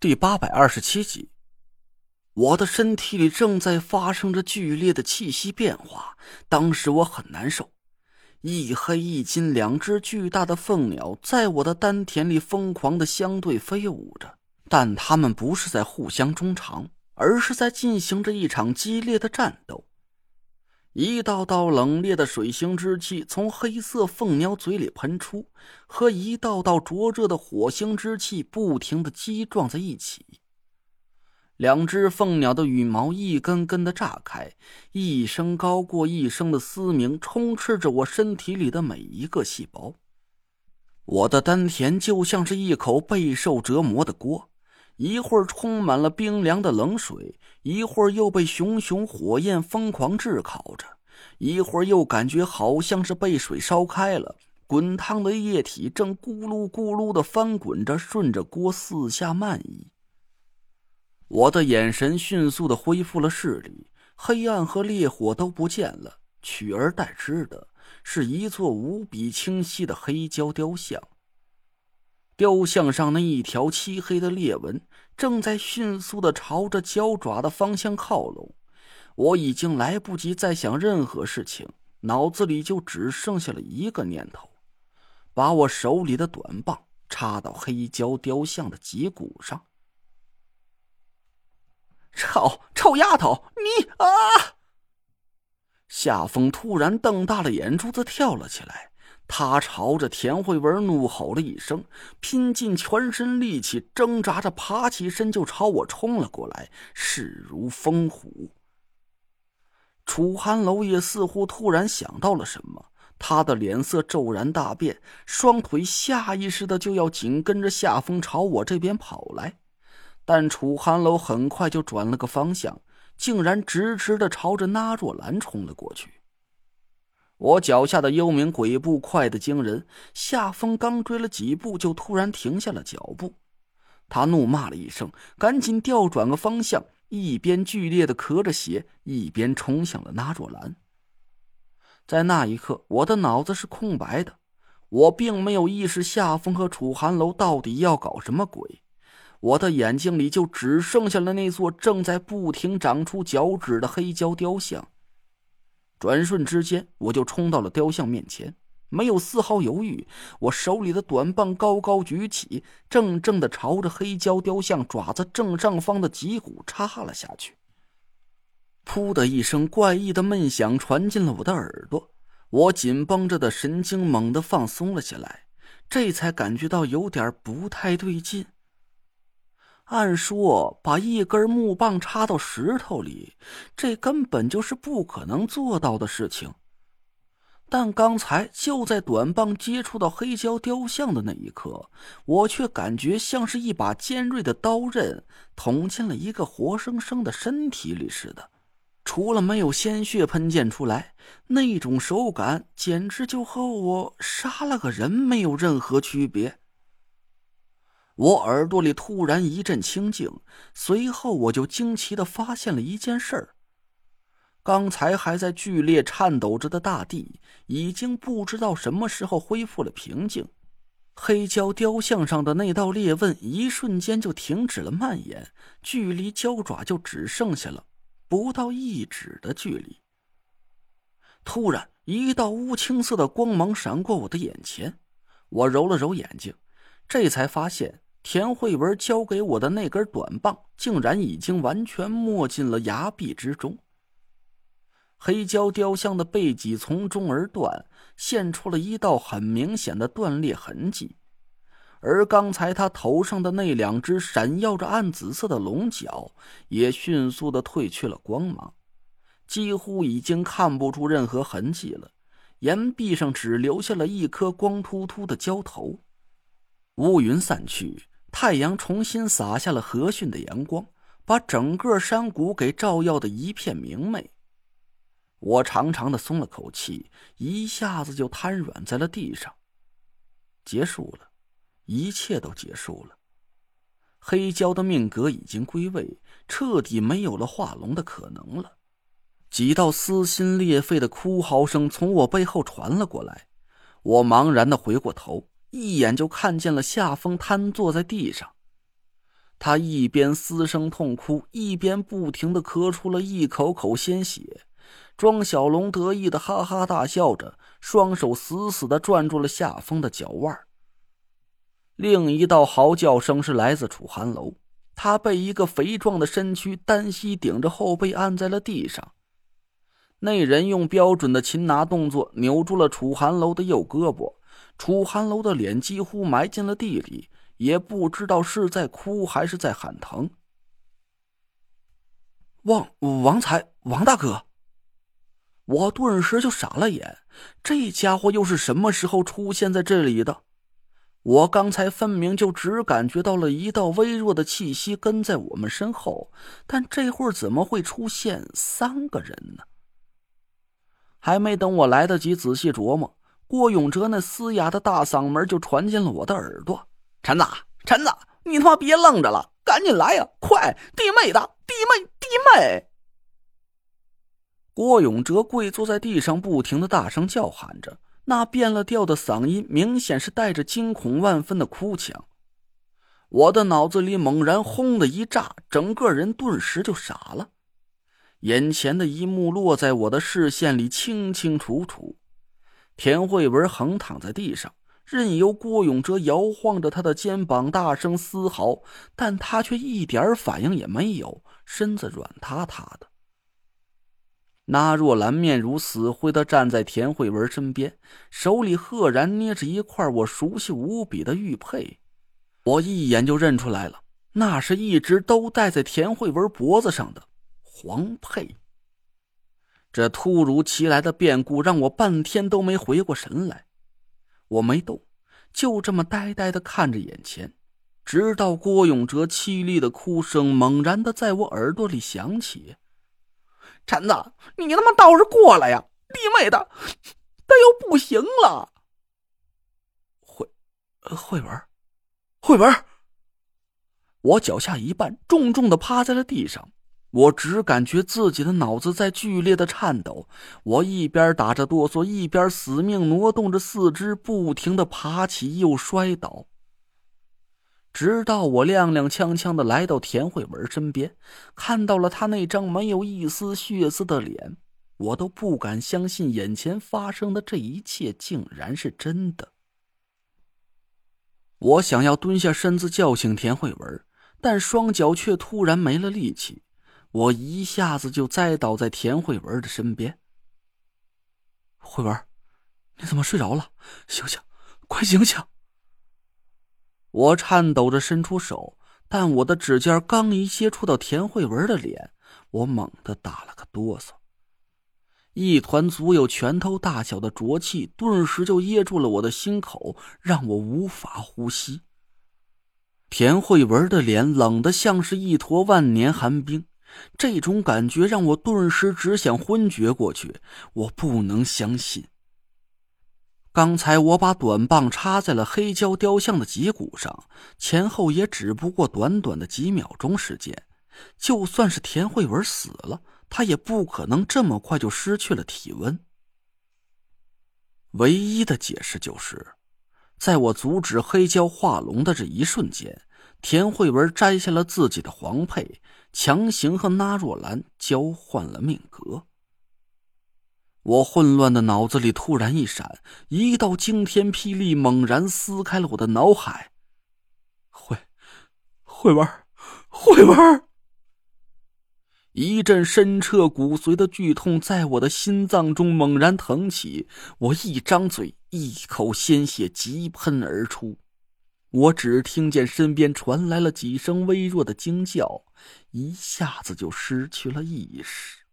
第八百二十七集，我的身体里正在发生着剧烈的气息变化。当时我很难受，一黑一金两只巨大的凤鸟在我的丹田里疯狂的相对飞舞着，但它们不是在互相衷肠，而是在进行着一场激烈的战斗。一道道冷冽的水星之气从黑色凤鸟嘴里喷出，和一道道灼热的火星之气不停的击撞在一起。两只凤鸟的羽毛一根根的炸开，一声高过一声的嘶鸣充斥着我身体里的每一个细胞。我的丹田就像是一口备受折磨的锅，一会儿充满了冰凉的冷水。一会儿又被熊熊火焰疯狂炙烤着，一会儿又感觉好像是被水烧开了，滚烫的液体正咕噜咕噜的翻滚着，顺着锅四下漫移。我的眼神迅速的恢复了视力，黑暗和烈火都不见了，取而代之的是一座无比清晰的黑胶雕像。雕像上那一条漆黑的裂纹。正在迅速的朝着胶爪的方向靠拢，我已经来不及再想任何事情，脑子里就只剩下了一个念头：把我手里的短棒插到黑胶雕像的脊骨上。臭臭丫头，你啊！夏风突然瞪大了眼珠子，跳了起来。他朝着田慧文怒吼了一声，拼尽全身力气，挣扎着爬起身，就朝我冲了过来，势如风虎。楚寒楼也似乎突然想到了什么，他的脸色骤然大变，双腿下意识的就要紧跟着夏风朝我这边跑来，但楚寒楼很快就转了个方向，竟然直直的朝着那若兰冲了过去。我脚下的幽冥鬼步快得惊人，夏风刚追了几步，就突然停下了脚步。他怒骂了一声，赶紧调转个方向，一边剧烈的咳着血，一边冲向了那若兰。在那一刻，我的脑子是空白的，我并没有意识夏风和楚寒楼到底要搞什么鬼，我的眼睛里就只剩下了那座正在不停长出脚趾的黑胶雕像。转瞬之间，我就冲到了雕像面前，没有丝毫犹豫，我手里的短棒高高举起，正正的朝着黑胶雕像爪子正上方的脊骨插了下去。噗的一声怪异的闷响传进了我的耳朵，我紧绷着的神经猛地放松了下来，这才感觉到有点不太对劲。按说，把一根木棒插到石头里，这根本就是不可能做到的事情。但刚才就在短棒接触到黑胶雕像的那一刻，我却感觉像是一把尖锐的刀刃捅进了一个活生生的身体里似的。除了没有鲜血喷溅出来，那种手感简直就和我杀了个人没有任何区别。我耳朵里突然一阵清静，随后我就惊奇的发现了一件事儿：刚才还在剧烈颤抖着的大地，已经不知道什么时候恢复了平静。黑胶雕像上的那道裂纹，一瞬间就停止了蔓延，距离胶爪就只剩下了不到一指的距离。突然，一道乌青色的光芒闪过我的眼前，我揉了揉眼睛，这才发现。田慧文交给我的那根短棒，竟然已经完全没进了崖壁之中。黑胶雕像的背脊从中而断，现出了一道很明显的断裂痕迹，而刚才他头上的那两只闪耀着暗紫色的龙角，也迅速的褪去了光芒，几乎已经看不出任何痕迹了。岩壁上只留下了一颗光秃秃的胶头。乌云散去。太阳重新洒下了和煦的阳光，把整个山谷给照耀的一片明媚。我长长的松了口气，一下子就瘫软在了地上。结束了，一切都结束了。黑蛟的命格已经归位，彻底没有了化龙的可能了。几道撕心裂肺的哭嚎声从我背后传了过来，我茫然的回过头。一眼就看见了夏风瘫坐在地上，他一边嘶声痛哭，一边不停的咳出了一口口鲜血。庄小龙得意的哈哈大笑着，双手死死的攥住了夏风的脚腕。另一道嚎叫声是来自楚寒楼，他被一个肥壮的身躯单膝顶着后背按在了地上。那人用标准的擒拿动作扭住了楚寒楼的右胳膊，楚寒楼的脸几乎埋进了地里，也不知道是在哭还是在喊疼。王王才，王大哥。我顿时就傻了眼，这家伙又是什么时候出现在这里的？我刚才分明就只感觉到了一道微弱的气息跟在我们身后，但这会儿怎么会出现三个人呢？还没等我来得及仔细琢磨，郭永哲那嘶哑的大嗓门就传进了我的耳朵：“陈子，陈子，你他妈别愣着了，赶紧来呀！快，弟妹的，弟妹，弟妹！”郭永哲跪坐在地上，不停的大声叫喊着，那变了调的嗓音明显是带着惊恐万分的哭腔。我的脑子里猛然轰的一炸，整个人顿时就傻了。眼前的一幕落在我的视线里清清楚楚：田慧文横躺在地上，任由郭永哲摇晃着他的肩膀，大声嘶嚎，但他却一点反应也没有，身子软塌塌的。那若兰面如死灰的站在田慧文身边，手里赫然捏着一块我熟悉无比的玉佩，我一眼就认出来了，那是一直都戴在田慧文脖子上的黄佩。这突如其来的变故让我半天都没回过神来，我没动，就这么呆呆的看着眼前，直到郭永哲凄厉的哭声猛然的在我耳朵里响起。陈子，你他妈倒是过来呀！弟妹的，他又不行了。慧，慧文，慧文，我脚下一绊，重重的趴在了地上。我只感觉自己的脑子在剧烈的颤抖。我一边打着哆嗦，一边死命挪动着四肢，不停的爬起又摔倒。直到我踉踉跄跄的来到田慧文身边，看到了他那张没有一丝血丝的脸，我都不敢相信眼前发生的这一切竟然是真的。我想要蹲下身子叫醒田慧文，但双脚却突然没了力气，我一下子就栽倒在田慧文的身边。慧文，你怎么睡着了？醒醒，快醒醒！我颤抖着伸出手，但我的指尖刚一接触到田慧文的脸，我猛地打了个哆嗦，一团足有拳头大小的浊气顿时就噎住了我的心口，让我无法呼吸。田慧文的脸冷得像是一坨万年寒冰，这种感觉让我顿时只想昏厥过去。我不能相信。刚才我把短棒插在了黑胶雕像的脊骨上，前后也只不过短短的几秒钟时间。就算是田慧文死了，他也不可能这么快就失去了体温。唯一的解释就是，在我阻止黑胶化龙的这一瞬间，田慧文摘下了自己的黄佩，强行和那若兰交换了命格。我混乱的脑子里突然一闪，一道惊天霹雳猛然撕开了我的脑海。会，会玩，会玩！一阵深彻骨髓的剧痛在我的心脏中猛然腾起，我一张嘴，一口鲜血急喷而出。我只听见身边传来了几声微弱的惊叫，一下子就失去了意识。